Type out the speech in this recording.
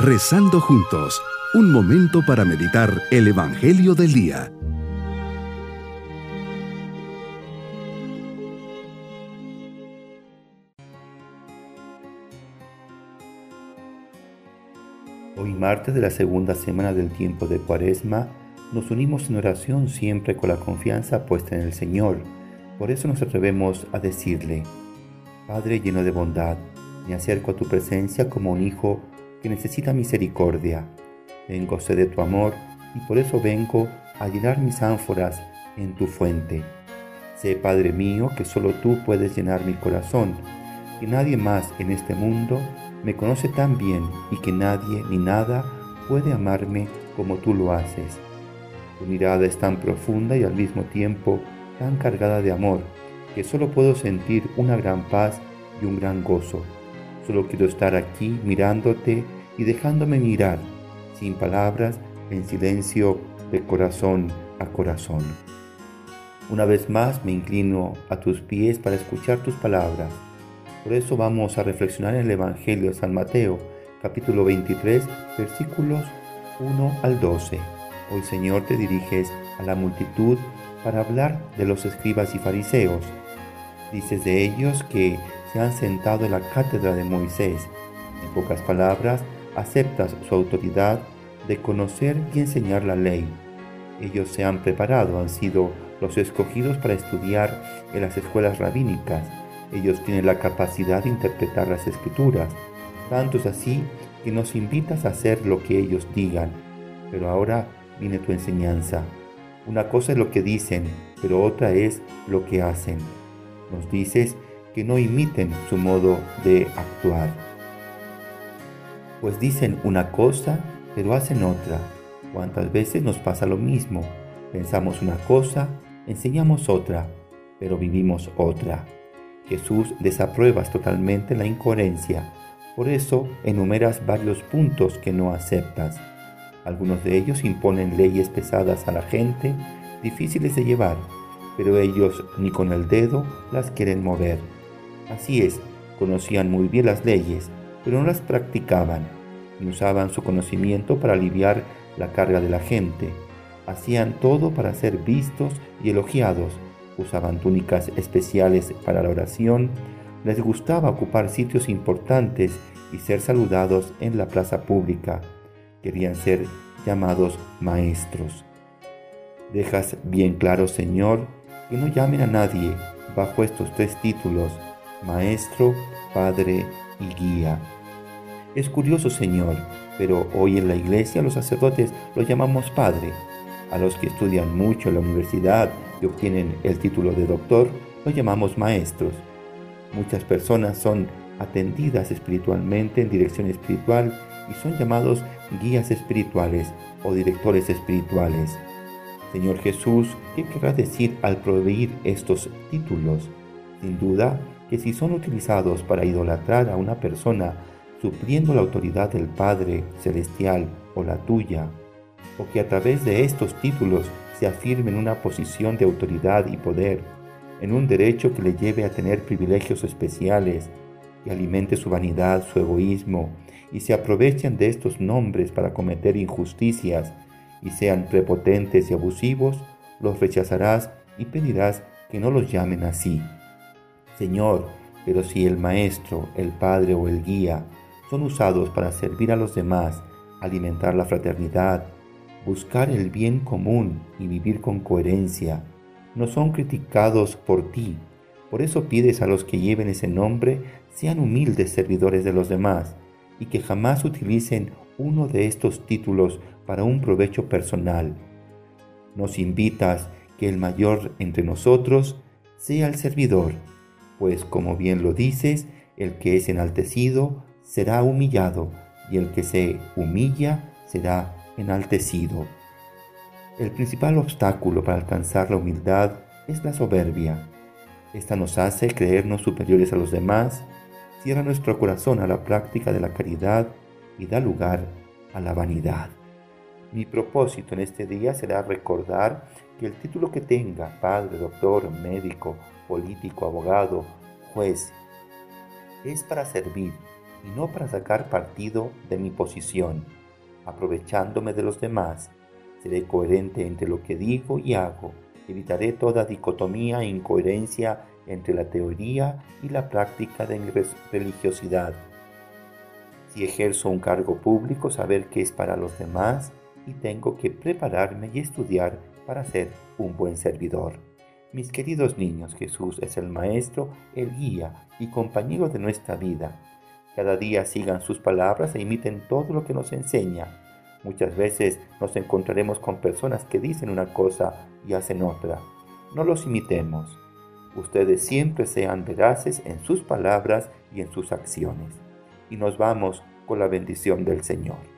Rezando juntos, un momento para meditar el Evangelio del Día. Hoy martes de la segunda semana del tiempo de Cuaresma, nos unimos en oración siempre con la confianza puesta en el Señor. Por eso nos atrevemos a decirle, Padre lleno de bondad, me acerco a tu presencia como un hijo que necesita misericordia. Vengo sed de tu amor y por eso vengo a llenar mis ánforas en tu fuente. Sé, Padre mío, que solo tú puedes llenar mi corazón, y nadie más en este mundo me conoce tan bien y que nadie ni nada puede amarme como tú lo haces. Tu mirada es tan profunda y al mismo tiempo tan cargada de amor que solo puedo sentir una gran paz y un gran gozo. Solo quiero estar aquí mirándote y dejándome mirar, sin palabras, en silencio, de corazón a corazón. Una vez más me inclino a tus pies para escuchar tus palabras por eso vamos a reflexionar en el Evangelio de San Mateo, capítulo 23, versículos 1 al 12. Hoy Señor te diriges a la multitud para hablar de los escribas y fariseos. Dices de ellos que se han sentado en la cátedra de Moisés. En pocas palabras, aceptas su autoridad de conocer y enseñar la ley. Ellos se han preparado, han sido los escogidos para estudiar en las escuelas rabínicas ellos tienen la capacidad de interpretar las escrituras. Tanto es así que nos invitas a hacer lo que ellos digan. Pero ahora viene tu enseñanza. Una cosa es lo que dicen, pero otra es lo que hacen. Nos dices que no imiten su modo de actuar. Pues dicen una cosa, pero hacen otra. ¿Cuántas veces nos pasa lo mismo? Pensamos una cosa, enseñamos otra, pero vivimos otra. Jesús desapruebas totalmente la incoherencia, por eso enumeras varios puntos que no aceptas. Algunos de ellos imponen leyes pesadas a la gente, difíciles de llevar, pero ellos ni con el dedo las quieren mover. Así es, conocían muy bien las leyes, pero no las practicaban, y usaban su conocimiento para aliviar la carga de la gente. Hacían todo para ser vistos y elogiados, usaban túnicas especiales para la oración, les gustaba ocupar sitios importantes y ser saludados en la plaza pública. Querían ser llamados maestros. Dejas bien claro, Señor, que no llamen a nadie bajo estos tres títulos, maestro, padre y guía. Es curioso, Señor, pero hoy en la iglesia los sacerdotes los llamamos padre. A los que estudian mucho en la universidad y obtienen el título de doctor, los llamamos maestros. Muchas personas son atendidas espiritualmente en dirección espiritual y son llamados guías espirituales o directores espirituales. Señor Jesús, ¿qué querrá decir al proveer estos títulos? Sin duda que si son utilizados para idolatrar a una persona, supliendo la autoridad del Padre Celestial o la tuya, o que a través de estos títulos se afirme en una posición de autoridad y poder, en un derecho que le lleve a tener privilegios especiales, que alimente su vanidad, su egoísmo, y se aprovechen de estos nombres para cometer injusticias, y sean prepotentes y abusivos, los rechazarás y pedirás que no los llamen así. Señor, pero si el maestro, el padre o el guía son usados para servir a los demás, alimentar la fraternidad, buscar el bien común y vivir con coherencia, no son criticados por ti. Por eso pides a los que lleven ese nombre sean humildes servidores de los demás y que jamás utilicen uno de estos títulos para un provecho personal. Nos invitas que el mayor entre nosotros sea el servidor, pues como bien lo dices, el que es enaltecido será humillado y el que se humilla será enaltecido. El principal obstáculo para alcanzar la humildad es la soberbia. Esta nos hace creernos superiores a los demás, cierra nuestro corazón a la práctica de la caridad y da lugar a la vanidad. Mi propósito en este día será recordar que el título que tenga, padre, doctor, médico, político, abogado, juez, es para servir, y no para sacar partido de mi posición, aprovechándome de los demás. Seré coherente entre lo que digo y hago. Evitaré toda dicotomía e incoherencia entre la teoría y la práctica de mi religiosidad. Si ejerzo un cargo público, saber qué es para los demás y tengo que prepararme y estudiar para ser un buen servidor. Mis queridos niños, Jesús es el Maestro, el guía y compañero de nuestra vida. Cada día sigan sus palabras e imiten todo lo que nos enseña. Muchas veces nos encontraremos con personas que dicen una cosa y hacen otra. No los imitemos. Ustedes siempre sean veraces en sus palabras y en sus acciones. Y nos vamos con la bendición del Señor.